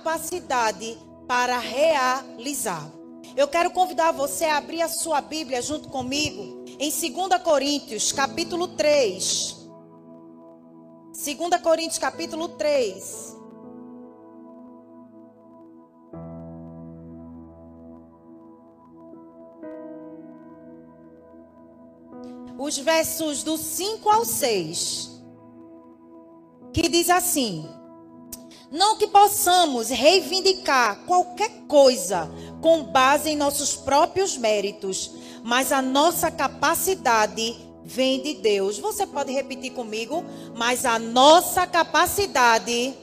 capacidade para realizar. Eu quero convidar você a abrir a sua Bíblia junto comigo em 2 Coríntios, capítulo 3. 2 Coríntios, capítulo 3. Os versos do 5 ao 6. Que diz assim: Não que possamos reivindicar qualquer coisa com base em nossos próprios méritos, mas a nossa capacidade vem de Deus. Você pode repetir comigo? Mas a nossa capacidade.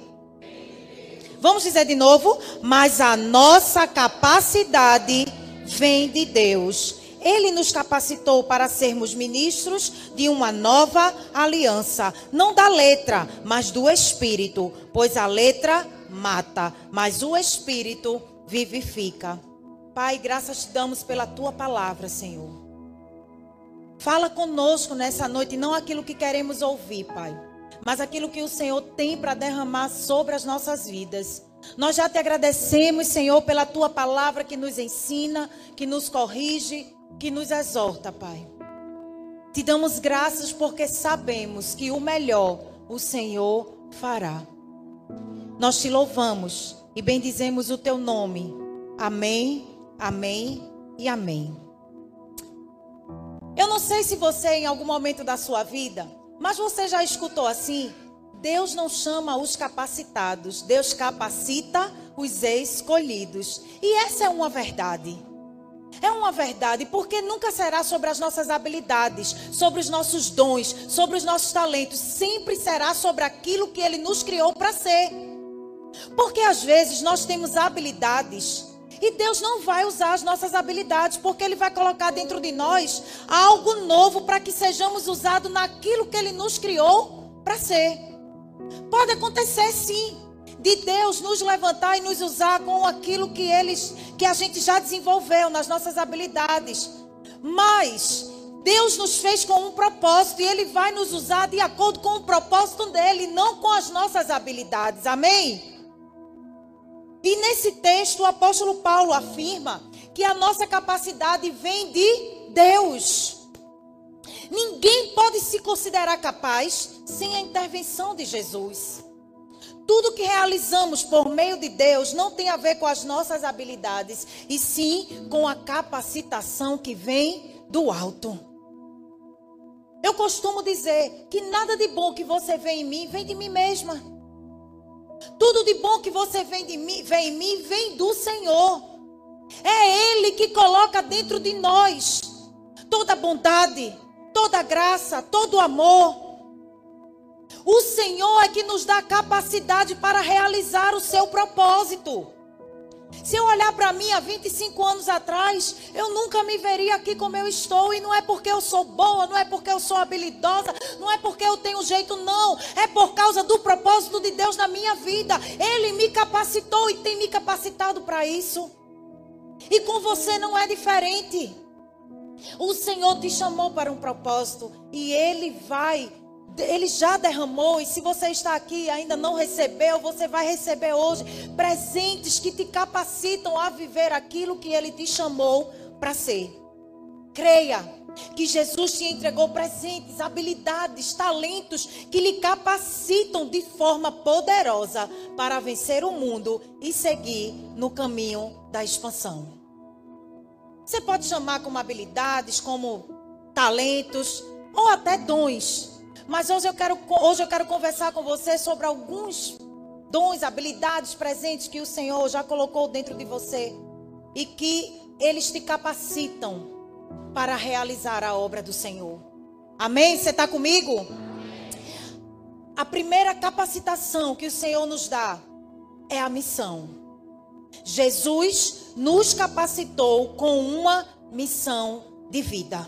Vamos dizer de novo? Mas a nossa capacidade vem de Deus. Ele nos capacitou para sermos ministros de uma nova aliança, não da letra, mas do espírito, pois a letra mata, mas o espírito vivifica. Pai, graças te damos pela tua palavra, Senhor. Fala conosco nessa noite, não aquilo que queremos ouvir, Pai, mas aquilo que o Senhor tem para derramar sobre as nossas vidas. Nós já te agradecemos, Senhor, pela tua palavra que nos ensina, que nos corrige, que nos exorta, Pai. Te damos graças porque sabemos que o melhor o Senhor fará. Nós te louvamos e bendizemos o teu nome. Amém, amém e amém. Eu não sei se você, em algum momento da sua vida, mas você já escutou assim? Deus não chama os capacitados, Deus capacita os escolhidos. E essa é uma verdade. É uma verdade, porque nunca será sobre as nossas habilidades, sobre os nossos dons, sobre os nossos talentos. Sempre será sobre aquilo que Ele nos criou para ser. Porque às vezes nós temos habilidades e Deus não vai usar as nossas habilidades, porque Ele vai colocar dentro de nós algo novo para que sejamos usados naquilo que Ele nos criou para ser. Pode acontecer sim, de Deus nos levantar e nos usar com aquilo que eles, que a gente já desenvolveu nas nossas habilidades. Mas Deus nos fez com um propósito e Ele vai nos usar de acordo com o propósito dele, não com as nossas habilidades. Amém? E nesse texto, o apóstolo Paulo afirma que a nossa capacidade vem de Deus. Ninguém pode se considerar capaz sem a intervenção de Jesus. Tudo que realizamos por meio de Deus não tem a ver com as nossas habilidades, e sim com a capacitação que vem do alto. Eu costumo dizer que nada de bom que você vê em mim vem de mim mesma. Tudo de bom que você de mim, vem em mim vem do Senhor. É Ele que coloca dentro de nós toda bondade, toda graça, todo amor. O Senhor é que nos dá capacidade para realizar o seu propósito. Se eu olhar para mim há 25 anos atrás, eu nunca me veria aqui como eu estou. E não é porque eu sou boa, não é porque eu sou habilidosa, não é porque eu tenho jeito, não. É por causa do propósito de Deus na minha vida. Ele me capacitou e tem me capacitado para isso. E com você não é diferente. O Senhor te chamou para um propósito e Ele vai ele já derramou, e se você está aqui e ainda não recebeu, você vai receber hoje presentes que te capacitam a viver aquilo que Ele te chamou para ser. Creia que Jesus te entregou presentes, habilidades, talentos que lhe capacitam de forma poderosa para vencer o mundo e seguir no caminho da expansão. Você pode chamar como habilidades, como talentos ou até dons. Mas hoje eu quero, hoje eu quero conversar com você sobre alguns dons, habilidades presentes que o Senhor já colocou dentro de você e que eles te capacitam para realizar a obra do Senhor. Amém? Você está comigo? A primeira capacitação que o Senhor nos dá é a missão. Jesus nos capacitou com uma missão de vida.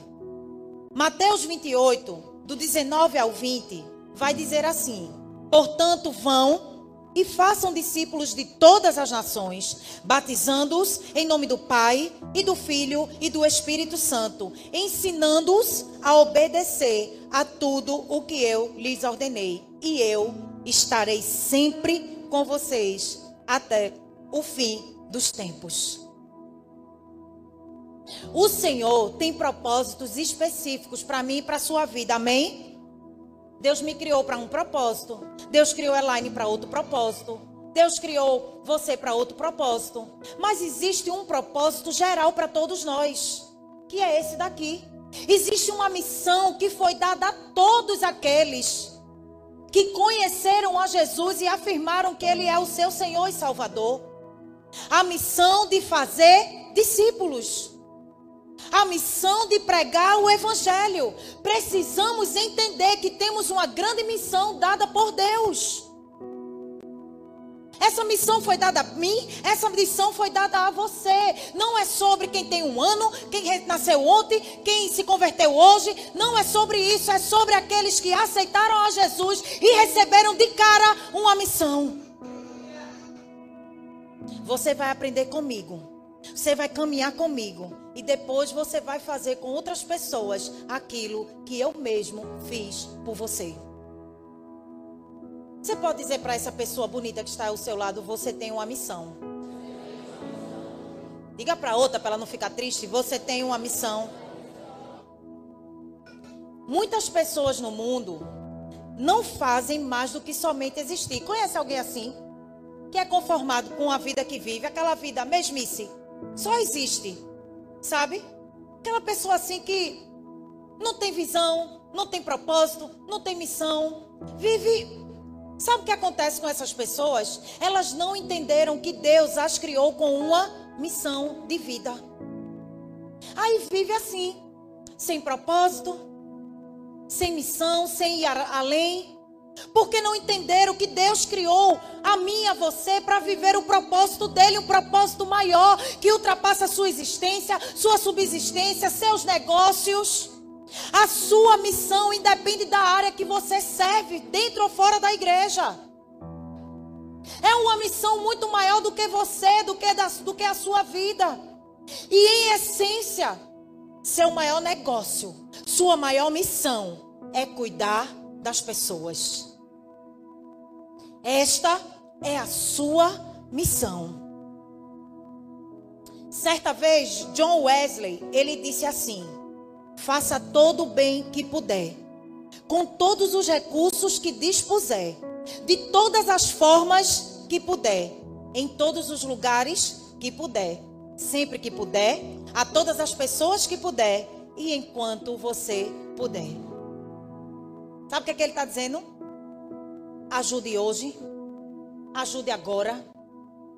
Mateus 28, do 19 ao 20, vai dizer assim: Portanto, vão e façam discípulos de todas as nações, batizando-os em nome do Pai e do Filho e do Espírito Santo, ensinando-os a obedecer a tudo o que eu lhes ordenei. E eu estarei sempre com vocês até o fim dos tempos. O Senhor tem propósitos específicos para mim e para a sua vida, amém? Deus me criou para um propósito. Deus criou Elaine para outro propósito. Deus criou você para outro propósito. Mas existe um propósito geral para todos nós, que é esse daqui. Existe uma missão que foi dada a todos aqueles que conheceram a Jesus e afirmaram que Ele é o seu Senhor e Salvador. A missão de fazer discípulos. A missão de pregar o Evangelho. Precisamos entender que temos uma grande missão dada por Deus. Essa missão foi dada a mim, essa missão foi dada a você. Não é sobre quem tem um ano, quem nasceu ontem, quem se converteu hoje. Não é sobre isso, é sobre aqueles que aceitaram a Jesus e receberam de cara uma missão. Você vai aprender comigo. Você vai caminhar comigo. E depois você vai fazer com outras pessoas aquilo que eu mesmo fiz por você. Você pode dizer para essa pessoa bonita que está ao seu lado: você tem uma missão. Diga para outra, para ela não ficar triste: você tem uma missão. Muitas pessoas no mundo não fazem mais do que somente existir. Conhece alguém assim? Que é conformado com a vida que vive, aquela vida mesmice. Só existe. Sabe? Aquela pessoa assim que não tem visão, não tem propósito, não tem missão. Vive Sabe o que acontece com essas pessoas? Elas não entenderam que Deus as criou com uma missão de vida. Aí vive assim, sem propósito, sem missão, sem ir além. Porque não entenderam que Deus criou a mim e a você para viver o propósito dele, um propósito maior que ultrapassa a sua existência, sua subsistência, seus negócios. A sua missão independe da área que você serve, dentro ou fora da igreja. É uma missão muito maior do que você, do que, da, do que a sua vida. E em essência, seu maior negócio, sua maior missão é cuidar das pessoas. Esta é a sua missão. Certa vez, John Wesley, ele disse assim: faça todo o bem que puder, com todos os recursos que dispuser, de todas as formas que puder, em todos os lugares que puder, sempre que puder, a todas as pessoas que puder e enquanto você puder. Sabe o que, é que ele está dizendo? Ajude hoje, ajude agora,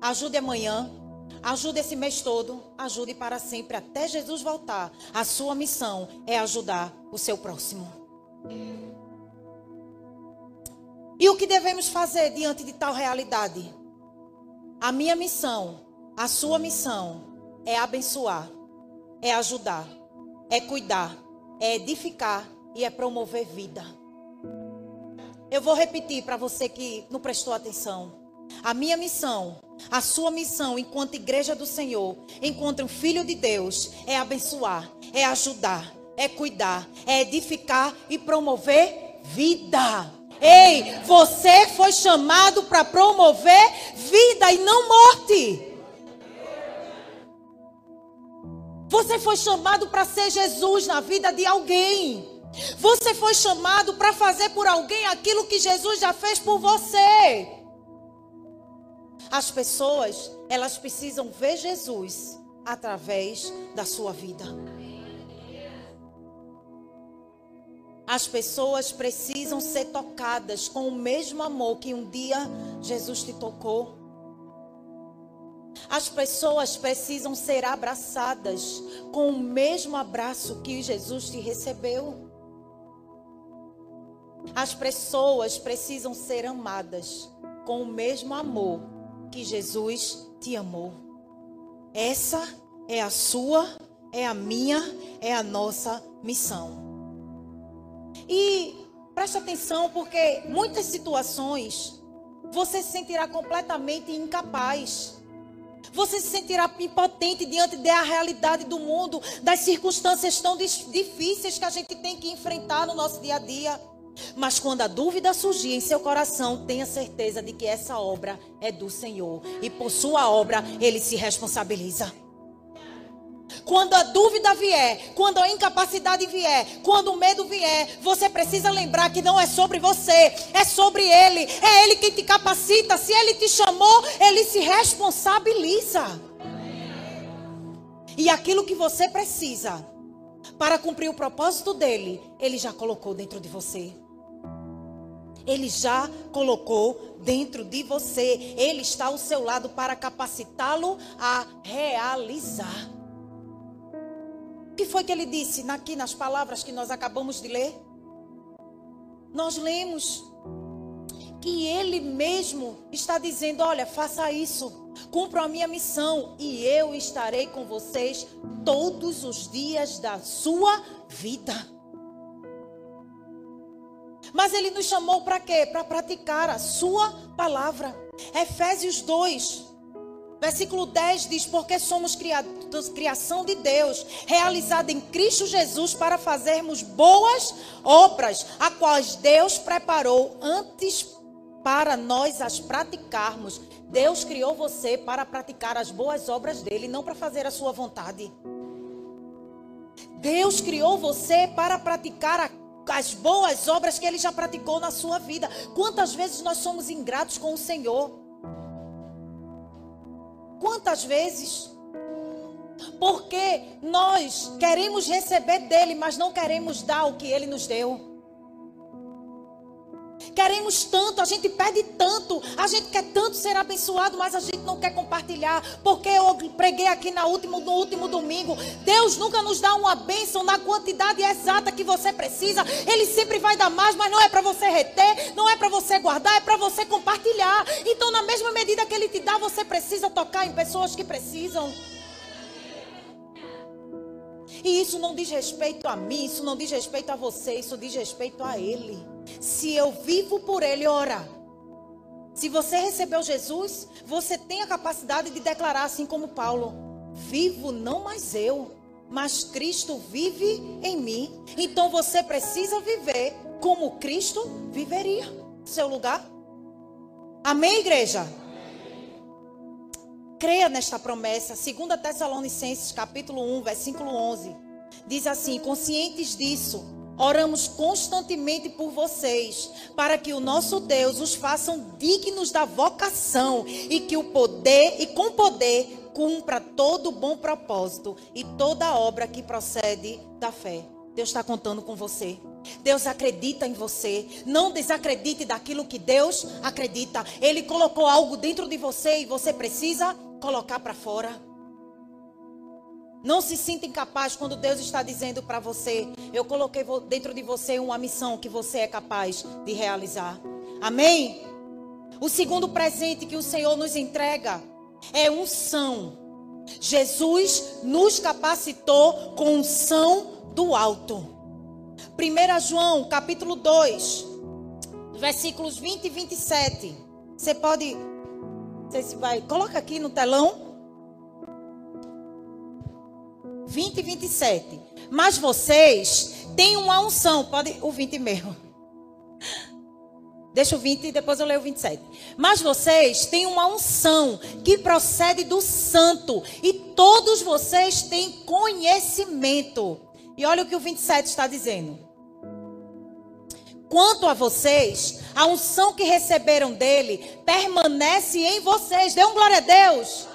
ajude amanhã, Ajude esse mês todo, ajude para sempre, até Jesus voltar. A sua missão é ajudar o seu próximo. E o que devemos fazer diante de tal realidade? A minha missão, a sua missão é abençoar, é ajudar, é cuidar, é edificar e é promover vida. Eu vou repetir para você que não prestou atenção. A minha missão, a sua missão enquanto igreja do Senhor, enquanto um filho de Deus, é abençoar, é ajudar, é cuidar, é edificar e promover vida. Ei, você foi chamado para promover vida e não morte. Você foi chamado para ser Jesus na vida de alguém. Você foi chamado para fazer por alguém aquilo que Jesus já fez por você. As pessoas, elas precisam ver Jesus através da sua vida. As pessoas precisam ser tocadas com o mesmo amor que um dia Jesus te tocou. As pessoas precisam ser abraçadas com o mesmo abraço que Jesus te recebeu. As pessoas precisam ser amadas com o mesmo amor que Jesus te amou. Essa é a sua, é a minha, é a nossa missão. E preste atenção, porque muitas situações você se sentirá completamente incapaz. Você se sentirá impotente diante da realidade do mundo, das circunstâncias tão difíceis que a gente tem que enfrentar no nosso dia a dia. Mas quando a dúvida surgir em seu coração, tenha certeza de que essa obra é do Senhor. E por sua obra, ele se responsabiliza. Quando a dúvida vier, quando a incapacidade vier, quando o medo vier, você precisa lembrar que não é sobre você, é sobre Ele. É Ele quem te capacita. Se Ele te chamou, Ele se responsabiliza. E aquilo que você precisa para cumprir o propósito dele, Ele já colocou dentro de você. Ele já colocou dentro de você. Ele está ao seu lado para capacitá-lo a realizar. O que foi que ele disse aqui nas palavras que nós acabamos de ler? Nós lemos que ele mesmo está dizendo: Olha, faça isso, cumpra a minha missão e eu estarei com vocês todos os dias da sua vida. Mas ele nos chamou para quê? Para praticar a sua palavra. Efésios 2, versículo 10 diz: Porque somos criados, criação de Deus, realizada em Cristo Jesus para fazermos boas obras, a quais Deus preparou antes para nós as praticarmos. Deus criou você para praticar as boas obras dele, não para fazer a sua vontade. Deus criou você para praticar a as boas obras que ele já praticou na sua vida. Quantas vezes nós somos ingratos com o Senhor? Quantas vezes? Porque nós queremos receber dele, mas não queremos dar o que ele nos deu. Queremos tanto, a gente pede tanto, a gente quer tanto ser abençoado, mas a gente não quer compartilhar. Porque eu preguei aqui na último, no último domingo. Deus nunca nos dá uma bênção na quantidade exata que você precisa. Ele sempre vai dar mais, mas não é para você reter, não é para você guardar, é para você compartilhar. Então, na mesma medida que Ele te dá, você precisa tocar em pessoas que precisam. E isso não diz respeito a mim, isso não diz respeito a você, isso diz respeito a Ele. Se eu vivo por Ele, ora. Se você recebeu Jesus, você tem a capacidade de declarar assim como Paulo: Vivo não mais eu, mas Cristo vive em mim. Então você precisa viver como Cristo viveria. Seu lugar. Amém, igreja? creia nesta promessa. 2 Tessalonicenses, capítulo 1, versículo 11. Diz assim: Conscientes disso, oramos constantemente por vocês, para que o nosso Deus os faça dignos da vocação e que o poder e com poder cumpra todo bom propósito e toda obra que procede da fé. Deus está contando com você. Deus acredita em você. Não desacredite daquilo que Deus acredita. Ele colocou algo dentro de você e você precisa colocar para fora. Não se sinta incapaz quando Deus está dizendo para você: Eu coloquei dentro de você uma missão que você é capaz de realizar. Amém? O segundo presente que o Senhor nos entrega é unção. Jesus nos capacitou com unção do alto. 1 João, capítulo 2, versículos 20 e 27. Você pode sei se vai. Coloca aqui no telão. 20 e 27. Mas vocês têm uma unção. Pode o 20 mesmo. Deixa o 20 e depois eu leio o 27. Mas vocês têm uma unção que procede do santo. E todos vocês têm conhecimento. E olha o que o 27 está dizendo. Quanto a vocês, a unção que receberam dele permanece em vocês. Dê um glória a Deus.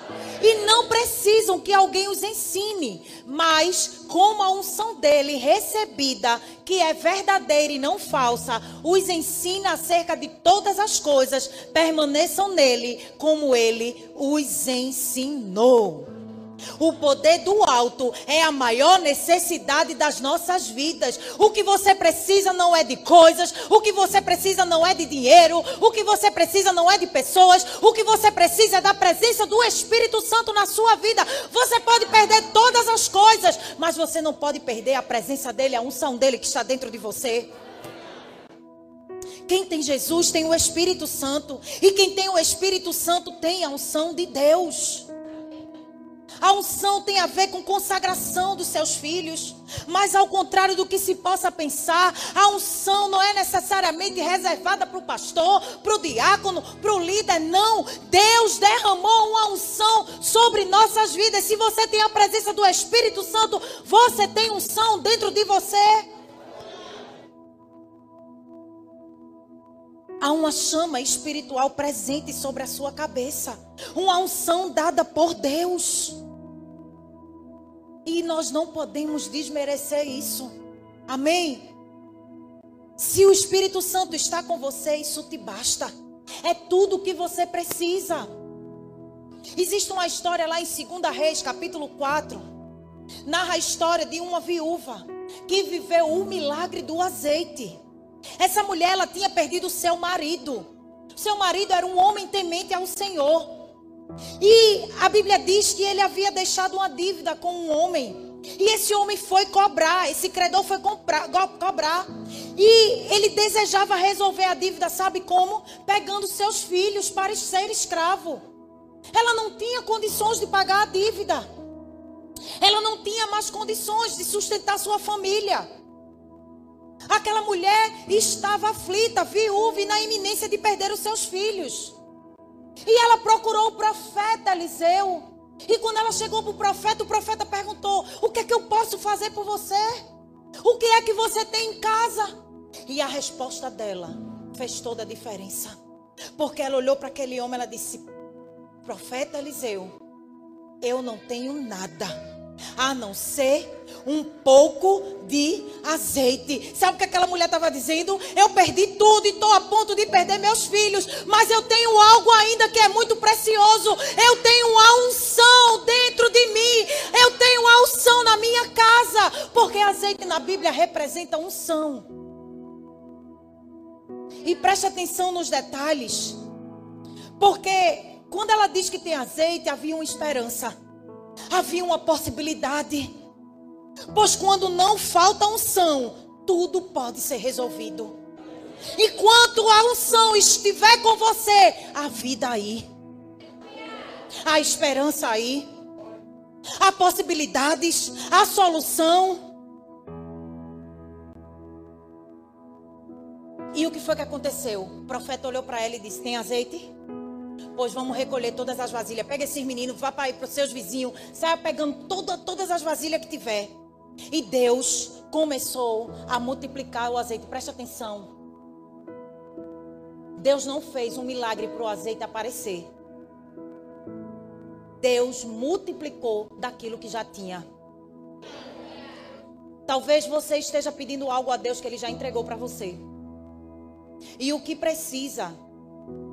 E não precisam que alguém os ensine, mas como a unção dele recebida, que é verdadeira e não falsa, os ensina acerca de todas as coisas, permaneçam nele como ele os ensinou. O poder do alto é a maior necessidade das nossas vidas. O que você precisa não é de coisas, o que você precisa não é de dinheiro, o que você precisa não é de pessoas, o que você precisa é da presença do Espírito Santo na sua vida. Você pode perder todas as coisas, mas você não pode perder a presença dele, a unção dele que está dentro de você. Quem tem Jesus tem o Espírito Santo, e quem tem o Espírito Santo tem a unção de Deus. A unção tem a ver com consagração dos seus filhos. Mas ao contrário do que se possa pensar, a unção não é necessariamente reservada para o pastor, para o diácono, para o líder. Não. Deus derramou uma unção sobre nossas vidas. Se você tem a presença do Espírito Santo, você tem unção dentro de você. Há uma chama espiritual presente sobre a sua cabeça. Uma unção dada por Deus. E nós não podemos desmerecer isso. Amém? Se o Espírito Santo está com você, isso te basta. É tudo o que você precisa. Existe uma história lá em 2 Reis, capítulo 4. Narra a história de uma viúva que viveu o milagre do azeite. Essa mulher, ela tinha perdido seu marido. Seu marido era um homem temente ao Senhor. E a Bíblia diz que ele havia deixado uma dívida com um homem. E esse homem foi cobrar, esse credor foi comprar, cobrar. E ele desejava resolver a dívida, sabe como? Pegando seus filhos para ser escravo. Ela não tinha condições de pagar a dívida. Ela não tinha mais condições de sustentar sua família. Aquela mulher estava aflita, viúva e na iminência de perder os seus filhos. E ela procurou o profeta Eliseu. E quando ela chegou para o profeta, o profeta perguntou: O que é que eu posso fazer por você? O que é que você tem em casa? E a resposta dela fez toda a diferença. Porque ela olhou para aquele homem e disse: Profeta Eliseu, eu não tenho nada a não ser um pouco de azeite. Sabe o que aquela mulher estava dizendo? Eu perdi tudo e estou a ponto de perder meus filhos, mas eu tenho algo ainda que é muito precioso. Eu tenho a unção dentro de mim. Eu tenho a unção na minha casa, porque azeite na Bíblia representa unção. E preste atenção nos detalhes, porque quando ela diz que tem azeite, havia uma esperança havia uma possibilidade. Pois quando não falta unção, tudo pode ser resolvido. E quando a unção estiver com você, a vida aí, a esperança aí, há possibilidades, a solução. E o que foi que aconteceu? O profeta olhou para ela e disse: Tem azeite? Pois vamos recolher todas as vasilhas. Pega esses meninos, vá para os seus vizinhos. Saia pegando toda, todas as vasilhas que tiver. E Deus começou a multiplicar o azeite. Preste atenção. Deus não fez um milagre para o azeite aparecer. Deus multiplicou daquilo que já tinha. Talvez você esteja pedindo algo a Deus que Ele já entregou para você. E o que precisa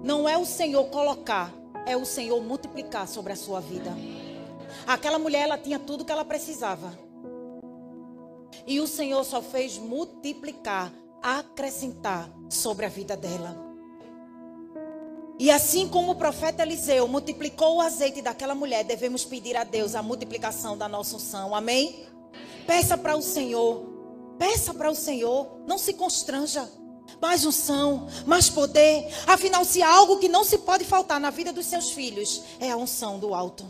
não é o Senhor colocar, é o Senhor multiplicar sobre a sua vida. Aquela mulher, ela tinha tudo que ela precisava. E o Senhor só fez multiplicar, acrescentar sobre a vida dela. E assim como o profeta Eliseu multiplicou o azeite daquela mulher, devemos pedir a Deus a multiplicação da nossa unção. Amém? Peça para o Senhor. Peça para o Senhor. Não se constranja mais unção, mais poder. Afinal, se há algo que não se pode faltar na vida dos seus filhos, é a unção do alto.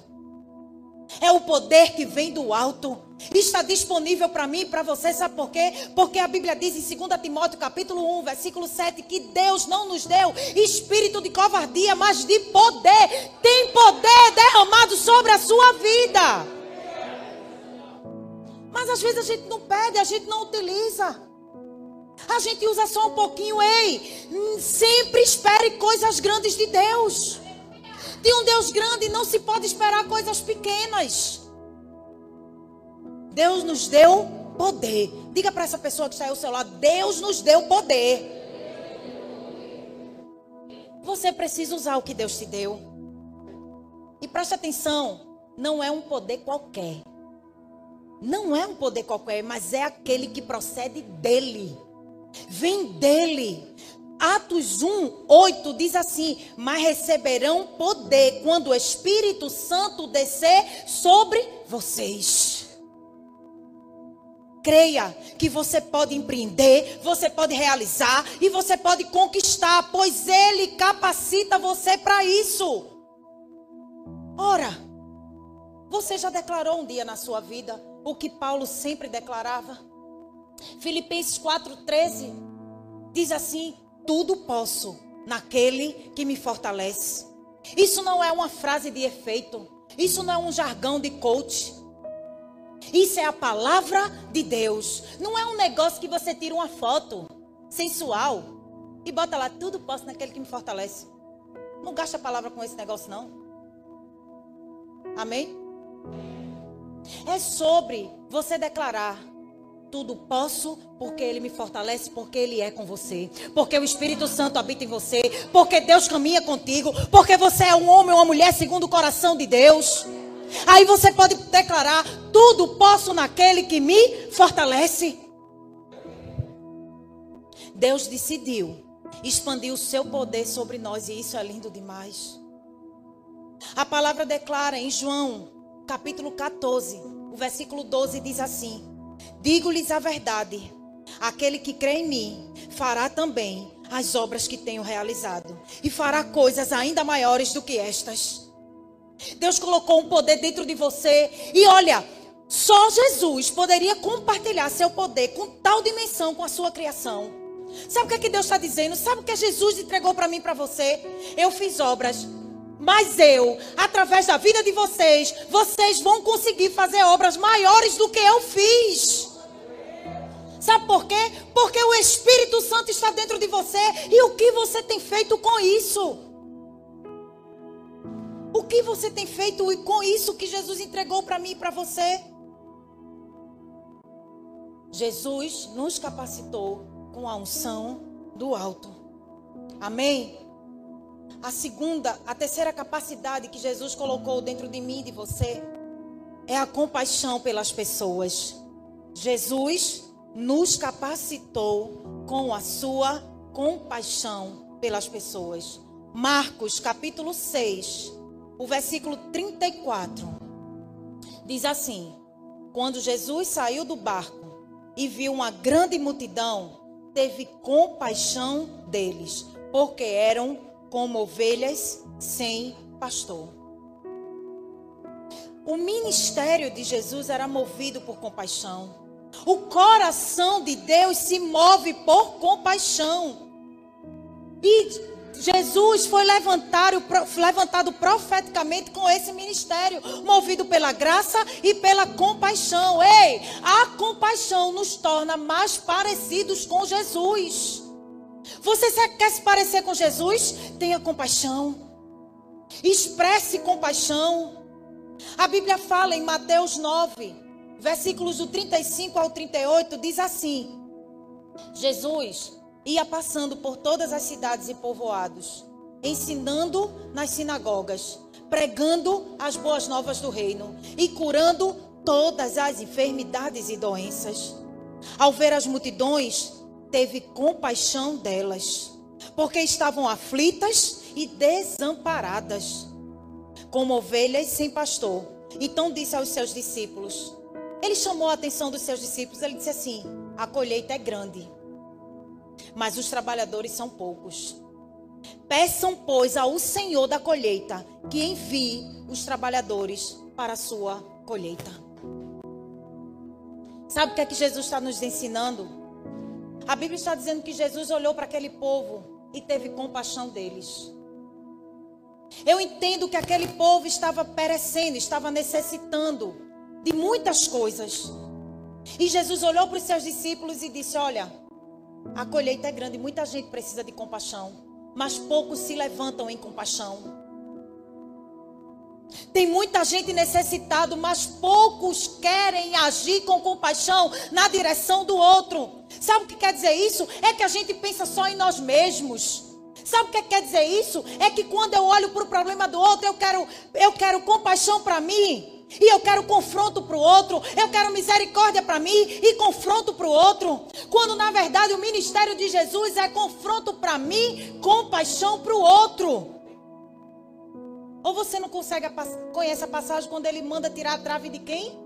É o poder que vem do alto. Está disponível para mim e para você, sabe por quê? Porque a Bíblia diz em 2 Timóteo, capítulo 1, versículo 7, que Deus não nos deu espírito de covardia, mas de poder. Tem poder derramado sobre a sua vida. Mas às vezes a gente não pede, a gente não utiliza. A gente usa só um pouquinho, ei. Sempre espere coisas grandes de Deus. De um Deus grande não se pode esperar coisas pequenas. Deus nos deu poder. Diga para essa pessoa que está aí ao seu lado: Deus nos deu poder. Você precisa usar o que Deus te deu. E preste atenção: não é um poder qualquer. Não é um poder qualquer, mas é aquele que procede dele vem dele. Atos 1, 8 diz assim: Mas receberão poder quando o Espírito Santo descer sobre vocês. Creia que você pode empreender, você pode realizar e você pode conquistar, pois Ele capacita você para isso. Ora, Você já declarou um dia na sua vida o que Paulo sempre declarava? Filipenses 4,13 diz assim: Tudo posso naquele que me fortalece. Isso não é uma frase de efeito. Isso não é um jargão de coach. Isso é a palavra de Deus. Não é um negócio que você tira uma foto sensual e bota lá, tudo posso naquele que me fortalece. Não gasta a palavra com esse negócio, não. Amém? É sobre você declarar tudo posso porque Ele me fortalece, porque Ele é com você, porque o Espírito Santo habita em você, porque Deus caminha contigo, porque você é um homem ou uma mulher segundo o coração de Deus. Aí você pode declarar: tudo posso naquele que me fortalece. Deus decidiu expandir o seu poder sobre nós e isso é lindo demais. A palavra declara em João, capítulo 14, o versículo 12 diz assim: Digo-lhes a verdade: aquele que crê em mim fará também as obras que tenho realizado, e fará coisas ainda maiores do que estas. Deus colocou um poder dentro de você, e olha, só Jesus poderia compartilhar seu poder com tal dimensão com a sua criação. Sabe o que, é que Deus está dizendo? Sabe o que Jesus entregou para mim para você? Eu fiz obras mas eu, através da vida de vocês, vocês vão conseguir fazer obras maiores do que eu fiz. Sabe por quê? Porque o Espírito Santo está dentro de você. E o que você tem feito com isso? O que você tem feito com isso que Jesus entregou para mim e para você? Jesus nos capacitou com a unção do alto. Amém? A segunda, a terceira capacidade que Jesus colocou dentro de mim e de você é a compaixão pelas pessoas. Jesus nos capacitou com a sua compaixão pelas pessoas. Marcos capítulo 6, o versículo 34. Diz assim: Quando Jesus saiu do barco e viu uma grande multidão, teve compaixão deles, porque eram como ovelhas sem pastor. O ministério de Jesus era movido por compaixão. O coração de Deus se move por compaixão. E Jesus foi levantado, levantado profeticamente com esse ministério, movido pela graça e pela compaixão. Ei, a compaixão nos torna mais parecidos com Jesus. Você quer se parecer com Jesus? Tenha compaixão. Expresse compaixão. A Bíblia fala em Mateus 9, versículos do 35 ao 38, diz assim: Jesus ia passando por todas as cidades e povoados, ensinando nas sinagogas, pregando as boas novas do reino e curando todas as enfermidades e doenças. Ao ver as multidões, teve compaixão delas, porque estavam aflitas e desamparadas, como ovelhas sem pastor. Então disse aos seus discípulos: ele chamou a atenção dos seus discípulos. Ele disse assim: A colheita é grande, mas os trabalhadores são poucos. Peçam, pois, ao Senhor da colheita que envie os trabalhadores para a sua colheita. Sabe o que é que Jesus está nos ensinando? A Bíblia está dizendo que Jesus olhou para aquele povo e teve compaixão deles. Eu entendo que aquele povo estava perecendo, estava necessitando de muitas coisas. E Jesus olhou para os seus discípulos e disse: Olha, a colheita é grande, muita gente precisa de compaixão, mas poucos se levantam em compaixão. Tem muita gente necessitada, mas poucos querem agir com compaixão na direção do outro. Sabe o que quer dizer isso? É que a gente pensa só em nós mesmos. Sabe o que quer dizer isso? É que quando eu olho para o problema do outro, eu quero, eu quero compaixão para mim. E eu quero confronto para o outro, eu quero misericórdia para mim e confronto para o outro. Quando na verdade o ministério de Jesus é confronto para mim, compaixão para o outro. Ou você não consegue conhece a passagem quando ele manda tirar a trave de quem?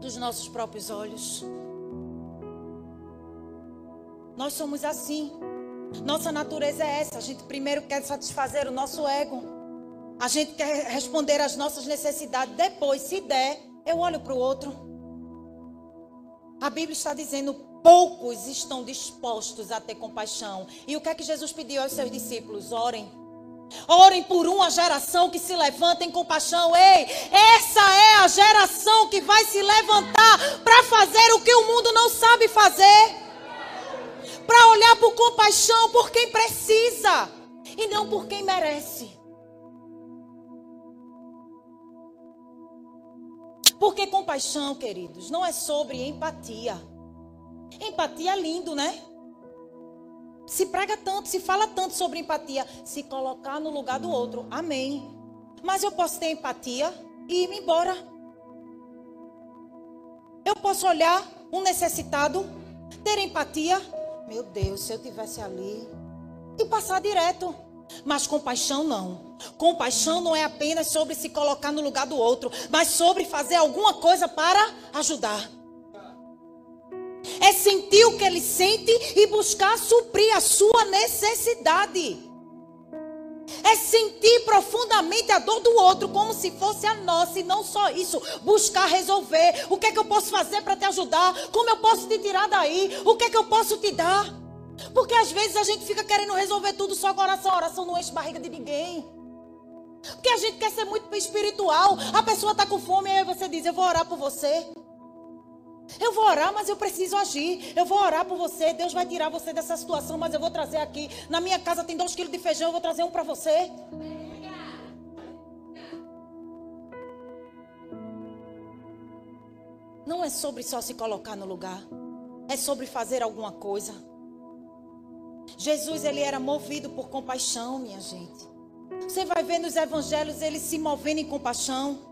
Dos nossos próprios olhos. Nós somos assim. Nossa natureza é essa. A gente primeiro quer satisfazer o nosso ego. A gente quer responder às nossas necessidades. Depois, se der, eu olho para o outro. A Bíblia está dizendo: poucos estão dispostos a ter compaixão. E o que é que Jesus pediu aos seus discípulos? Orem. Orem por uma geração que se levanta em compaixão. Ei, essa é a geração que vai se levantar para fazer o que o mundo não sabe fazer. Para olhar por compaixão por quem precisa e não por quem merece. Porque compaixão, queridos, não é sobre empatia. Empatia é lindo, né? Se prega tanto, se fala tanto sobre empatia, se colocar no lugar do outro. Amém. Mas eu posso ter empatia e ir embora. Eu posso olhar um necessitado, ter empatia. Meu Deus, se eu tivesse ali. E passar direto. Mas compaixão não. Compaixão não é apenas sobre se colocar no lugar do outro, mas sobre fazer alguma coisa para ajudar. É sentir o que ele sente e buscar suprir a sua necessidade. É sentir profundamente a dor do outro como se fosse a nossa e não só isso. Buscar resolver. O que é que eu posso fazer para te ajudar? Como eu posso te tirar daí? O que é que eu posso te dar? Porque às vezes a gente fica querendo resolver tudo só com oração. A oração não enche barriga de ninguém. Porque a gente quer ser muito espiritual. A pessoa está com fome e aí você diz: Eu vou orar por você. Eu vou orar, mas eu preciso agir. Eu vou orar por você. Deus vai tirar você dessa situação, mas eu vou trazer aqui. Na minha casa tem dois quilos de feijão, eu vou trazer um para você. Não é sobre só se colocar no lugar. É sobre fazer alguma coisa. Jesus ele era movido por compaixão, minha gente. Você vai ver nos evangelhos ele se movendo em compaixão.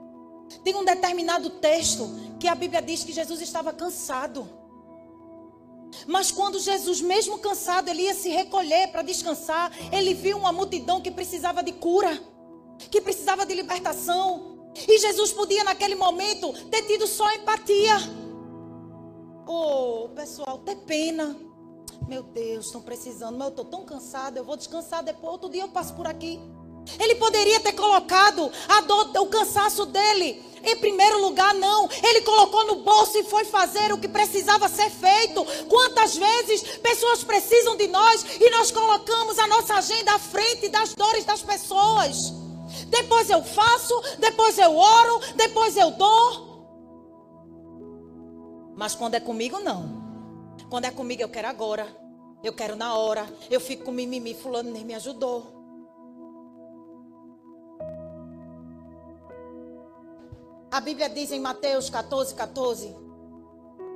Tem um determinado texto que a Bíblia diz que Jesus estava cansado. Mas quando Jesus, mesmo cansado, ele ia se recolher para descansar, ele viu uma multidão que precisava de cura, que precisava de libertação. E Jesus podia, naquele momento, ter tido só empatia. Oh, pessoal, ter pena. Meu Deus, estão precisando, mas eu estou tão cansado, eu vou descansar depois, outro dia eu passo por aqui. Ele poderia ter colocado a dor, o cansaço dele em primeiro lugar, não. Ele colocou no bolso e foi fazer o que precisava ser feito. Quantas vezes pessoas precisam de nós e nós colocamos a nossa agenda à frente das dores das pessoas? Depois eu faço, depois eu oro, depois eu dou. Mas quando é comigo, não. Quando é comigo, eu quero agora. Eu quero na hora. Eu fico com mimimi, fulano nem me ajudou. A Bíblia diz em Mateus 14, 14: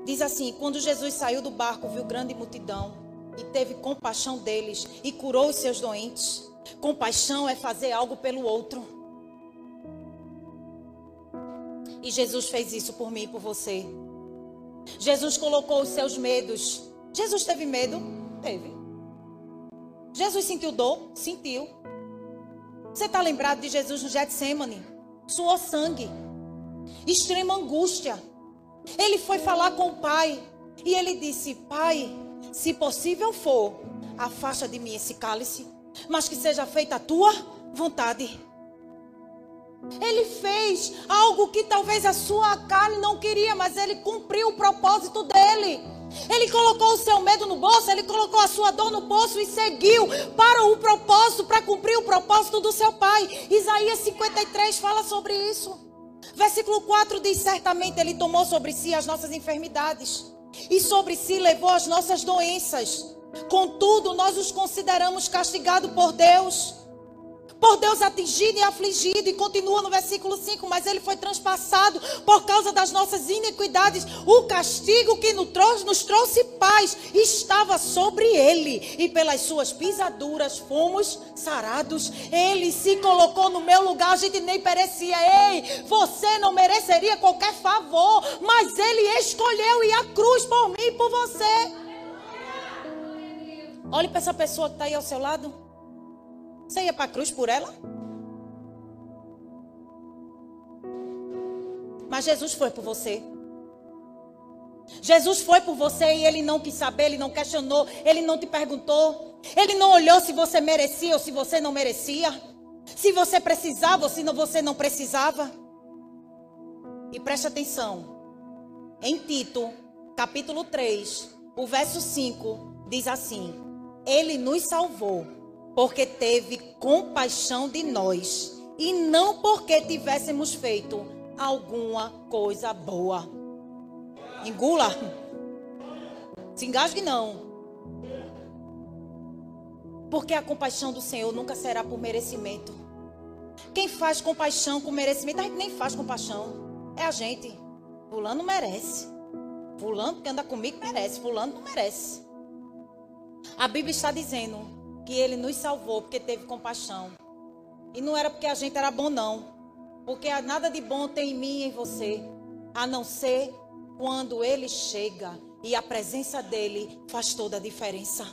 diz assim: Quando Jesus saiu do barco, viu grande multidão e teve compaixão deles e curou os seus doentes. Compaixão é fazer algo pelo outro. E Jesus fez isso por mim e por você. Jesus colocou os seus medos. Jesus teve medo? Teve. Jesus sentiu dor? Sentiu. Você está lembrado de Jesus no Getsemane? Suou sangue extrema angústia. Ele foi falar com o pai e ele disse: Pai, se possível for, afasta de mim esse cálice, mas que seja feita a tua vontade. Ele fez algo que talvez a sua carne não queria, mas ele cumpriu o propósito dele. Ele colocou o seu medo no bolso, ele colocou a sua dor no bolso e seguiu para o propósito, para cumprir o propósito do seu pai. Isaías 53 fala sobre isso. Versículo 4 diz: Certamente Ele tomou sobre si as nossas enfermidades, e sobre si levou as nossas doenças. Contudo, nós os consideramos castigados por Deus por Deus atingido e afligido. E continua no versículo 5: Mas ele foi transpassado por causa das nossas iniquidades. O castigo que nos trouxe, nos trouxe paz estava sobre ele, e pelas suas pisaduras fomos sarados. Ele se colocou no meu lugar, a gente nem merecia. Ei, você não mereceria qualquer favor, mas ele escolheu ir à cruz por mim e por você. Olhe para essa pessoa que está aí ao seu lado. Você ia para a cruz por ela? Mas Jesus foi por você. Jesus foi por você e ele não quis saber, ele não questionou, ele não te perguntou, ele não olhou se você merecia ou se você não merecia. Se você precisava ou se você não precisava. E preste atenção. Em Tito, capítulo 3, o verso 5, diz assim: Ele nos salvou, porque teve compaixão de nós, e não porque tivéssemos feito alguma coisa boa. Engula. Se engasgue não. Porque a compaixão do Senhor nunca será por merecimento. Quem faz compaixão com merecimento, a gente nem faz compaixão. É a gente. Fulano merece. Fulano que anda comigo merece. Fulano não merece. A Bíblia está dizendo que ele nos salvou porque teve compaixão. E não era porque a gente era bom, não. Porque nada de bom tem em mim e em você. A não ser quando ele chega e a presença dele faz toda a diferença.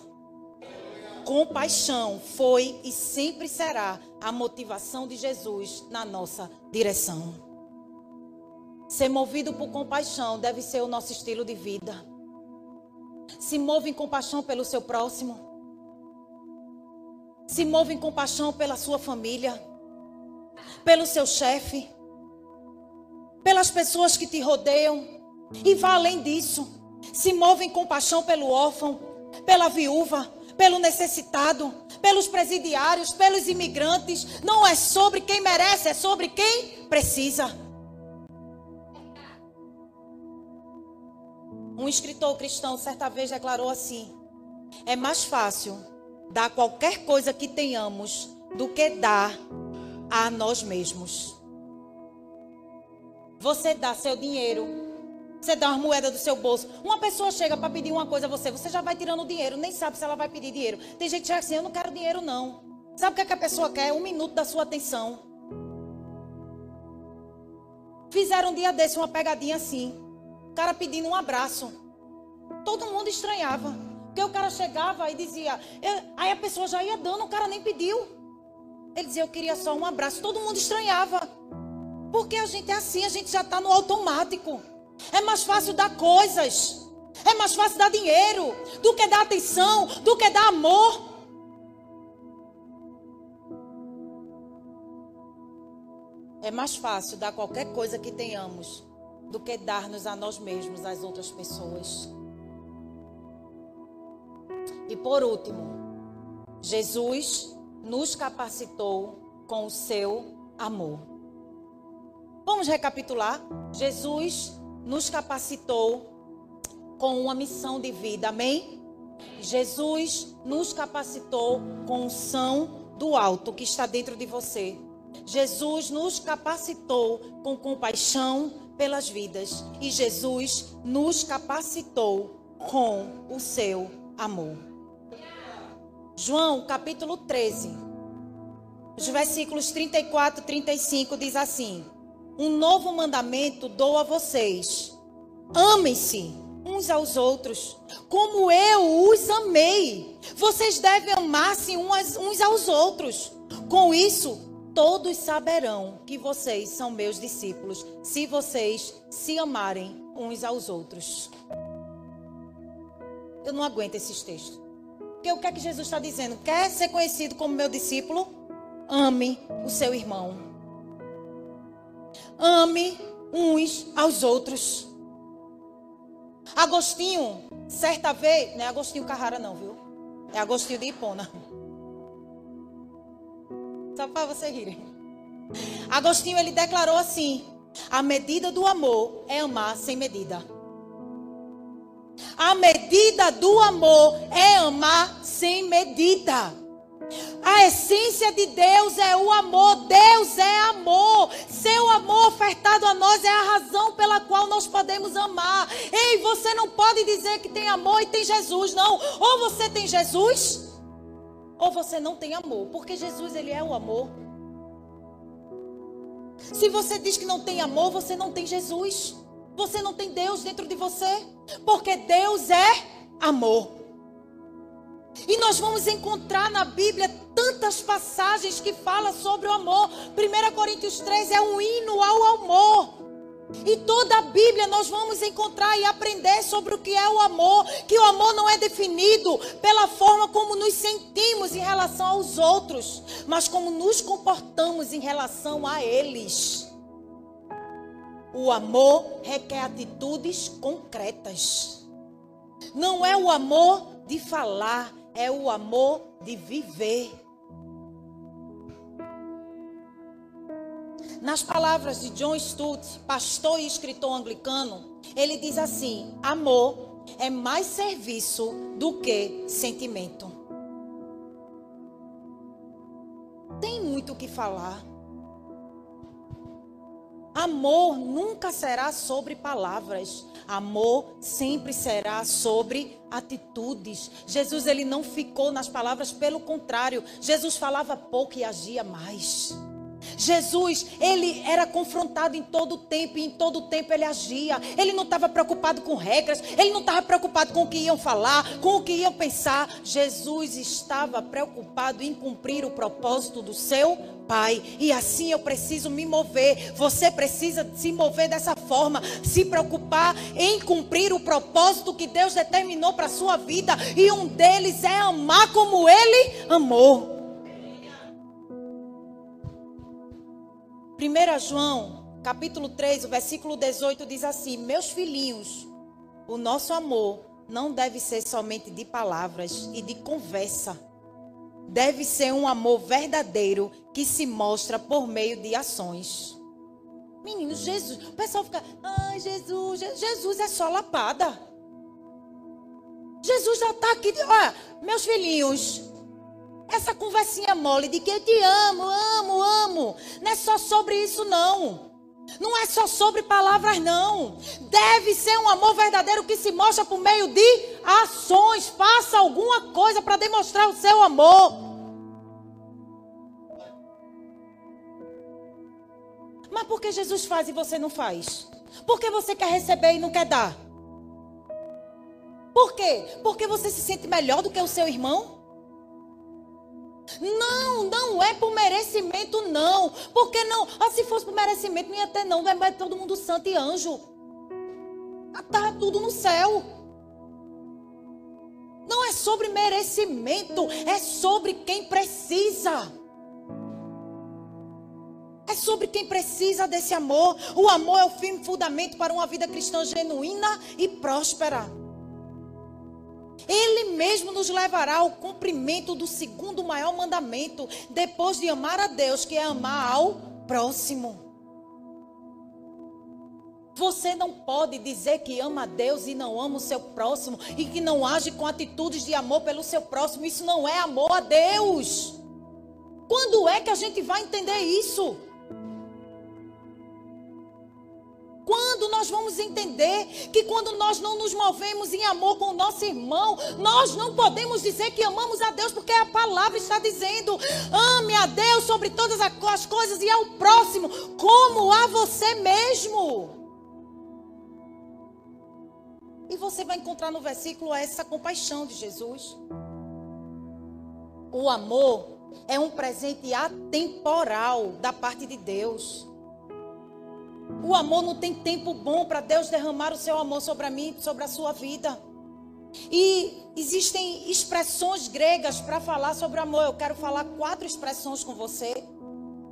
Compaixão foi e sempre será a motivação de Jesus na nossa direção. Ser movido por compaixão deve ser o nosso estilo de vida. Se move em compaixão pelo seu próximo. Se move em compaixão pela sua família, pelo seu chefe, pelas pessoas que te rodeiam. E vá além disso. Se move em compaixão pelo órfão, pela viúva, pelo necessitado, pelos presidiários, pelos imigrantes. Não é sobre quem merece, é sobre quem precisa. Um escritor cristão certa vez declarou assim: É mais fácil dar qualquer coisa que tenhamos do que dar a nós mesmos. Você dá seu dinheiro, você dá uma moeda do seu bolso. Uma pessoa chega para pedir uma coisa a você, você já vai tirando o dinheiro, nem sabe se ela vai pedir dinheiro. Tem gente que chega assim: Eu não quero dinheiro, não. Sabe o que, é que a pessoa quer? Um minuto da sua atenção. Fizeram um dia desse uma pegadinha assim. O cara pedindo um abraço. Todo mundo estranhava. Porque o cara chegava e dizia. Aí a pessoa já ia dando, o cara nem pediu. Ele dizia, eu queria só um abraço. Todo mundo estranhava. Porque a gente é assim, a gente já está no automático. É mais fácil dar coisas. É mais fácil dar dinheiro do que dar atenção, do que dar amor. É mais fácil dar qualquer coisa que tenhamos do que dar-nos a nós mesmos, às outras pessoas. E por último, Jesus nos capacitou com o seu amor. Vamos recapitular? Jesus nos capacitou com uma missão de vida, amém? Jesus nos capacitou com unção do alto que está dentro de você. Jesus nos capacitou com compaixão pelas vidas e Jesus nos capacitou com o seu amor. João capítulo 13, os versículos 34 e 35 diz assim: Um novo mandamento dou a vocês. Amem-se uns aos outros, como eu os amei. Vocês devem amar-se uns aos outros. Com isso, todos saberão que vocês são meus discípulos, se vocês se amarem uns aos outros. Eu não aguento esses textos. Porque o que é que Jesus está dizendo? Quer ser conhecido como meu discípulo? Ame o seu irmão. Ame uns aos outros. Agostinho, certa vez, não é Agostinho Carrara não, viu? É Agostinho de Hipona. Só para você rirem. Agostinho ele declarou assim: a medida do amor é amar sem medida. A medida do amor é amar sem medida. A essência de Deus é o amor. Deus é amor. Seu amor ofertado a nós é a razão pela qual nós podemos amar. Ei, você não pode dizer que tem amor e tem Jesus, não. Ou você tem Jesus, ou você não tem amor, porque Jesus ele é o amor. Se você diz que não tem amor, você não tem Jesus. Você não tem Deus dentro de você. Porque Deus é amor. E nós vamos encontrar na Bíblia tantas passagens que falam sobre o amor. 1 Coríntios 3 é um hino ao amor. E toda a Bíblia nós vamos encontrar e aprender sobre o que é o amor, que o amor não é definido pela forma como nos sentimos em relação aos outros, mas como nos comportamos em relação a eles. O amor requer atitudes concretas. Não é o amor de falar, é o amor de viver. Nas palavras de John Stott, pastor e escritor anglicano, ele diz assim: amor é mais serviço do que sentimento. Tem muito o que falar. Amor nunca será sobre palavras. Amor sempre será sobre atitudes. Jesus ele não ficou nas palavras, pelo contrário, Jesus falava pouco e agia mais. Jesus, ele era confrontado em todo tempo e em todo tempo ele agia. Ele não estava preocupado com regras, ele não estava preocupado com o que iam falar, com o que iam pensar. Jesus estava preocupado em cumprir o propósito do seu Pai. E assim eu preciso me mover. Você precisa se mover dessa forma, se preocupar em cumprir o propósito que Deus determinou para a sua vida. E um deles é amar como ele amou. 1 João, capítulo 3, o versículo 18 diz assim: Meus filhinhos, o nosso amor não deve ser somente de palavras e de conversa. Deve ser um amor verdadeiro que se mostra por meio de ações. Meninos, Jesus, o pessoal fica, ai, Jesus, Jesus é só lapada. Jesus já está aqui. Olha, meus filhinhos, essa conversinha mole de que eu te amo, amo, amo. Não é só sobre isso, não. Não é só sobre palavras, não. Deve ser um amor verdadeiro que se mostra por meio de ações. Faça alguma coisa para demonstrar o seu amor. Mas por que Jesus faz e você não faz? Por que você quer receber e não quer dar? Por quê? Porque você se sente melhor do que o seu irmão? Não, não é por merecimento, não. Porque não? Ah, se fosse por merecimento, não ia ter, não. Vai todo mundo santo e anjo. Está tudo no céu. Não é sobre merecimento, é sobre quem precisa. É sobre quem precisa desse amor. O amor é o firme fundamento para uma vida cristã genuína e próspera. Ele mesmo nos levará ao cumprimento do segundo maior mandamento, depois de amar a Deus, que é amar ao próximo. Você não pode dizer que ama a Deus e não ama o seu próximo e que não age com atitudes de amor pelo seu próximo. Isso não é amor a Deus. Quando é que a gente vai entender isso? Quando nós vamos entender que quando nós não nos movemos em amor com o nosso irmão, nós não podemos dizer que amamos a Deus, porque a palavra está dizendo: ame a Deus sobre todas as coisas e ao próximo, como a você mesmo. E você vai encontrar no versículo essa compaixão de Jesus. O amor é um presente atemporal da parte de Deus. O amor não tem tempo bom para Deus derramar o seu amor sobre mim, sobre a sua vida. E existem expressões gregas para falar sobre o amor. Eu quero falar quatro expressões com você.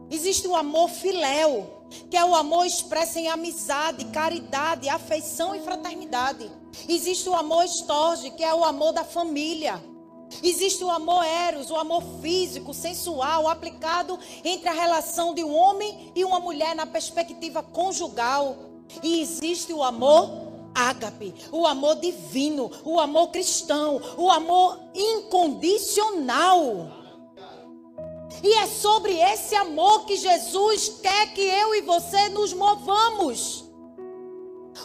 Existe o amor filéu, que é o amor expresso em amizade, caridade, afeição e fraternidade. Existe o amor estorge, que é o amor da família. Existe o amor eros, o amor físico, sensual, aplicado entre a relação de um homem e uma mulher na perspectiva conjugal. E existe o amor ágape, o amor divino, o amor cristão, o amor incondicional. E é sobre esse amor que Jesus quer que eu e você nos movamos.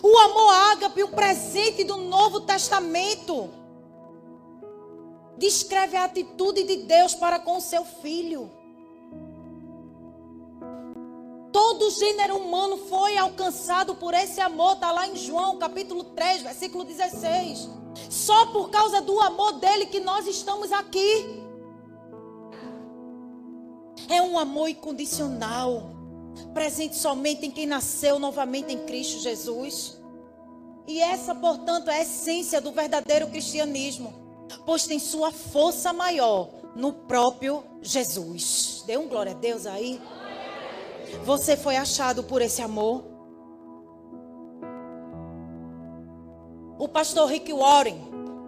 O amor ágape, o presente do Novo Testamento descreve a atitude de Deus para com seu filho. Todo gênero humano foi alcançado por esse amor, está lá em João capítulo 3, versículo 16. Só por causa do amor dele que nós estamos aqui. É um amor incondicional. presente somente em quem nasceu novamente em Cristo Jesus. E essa, portanto, é a essência do verdadeiro cristianismo, pois tem sua força maior no próprio Jesus. Dê um glória a Deus aí. Você foi achado por esse amor. O pastor Rick Warren,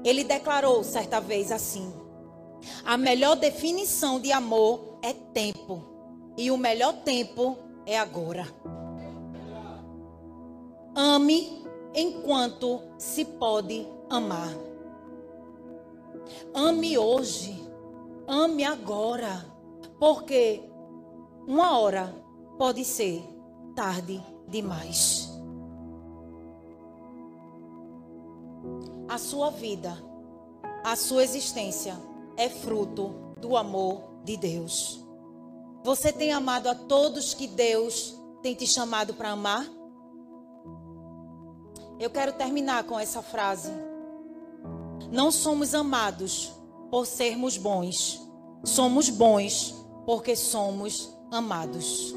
ele declarou certa vez assim: A melhor definição de amor é tempo, e o melhor tempo é agora. Ame enquanto se pode amar. Ame hoje, ame agora, porque uma hora pode ser tarde demais. A sua vida, a sua existência é fruto do amor de Deus. Você tem amado a todos que Deus tem te chamado para amar? Eu quero terminar com essa frase. Não somos amados por sermos bons. Somos bons porque somos amados.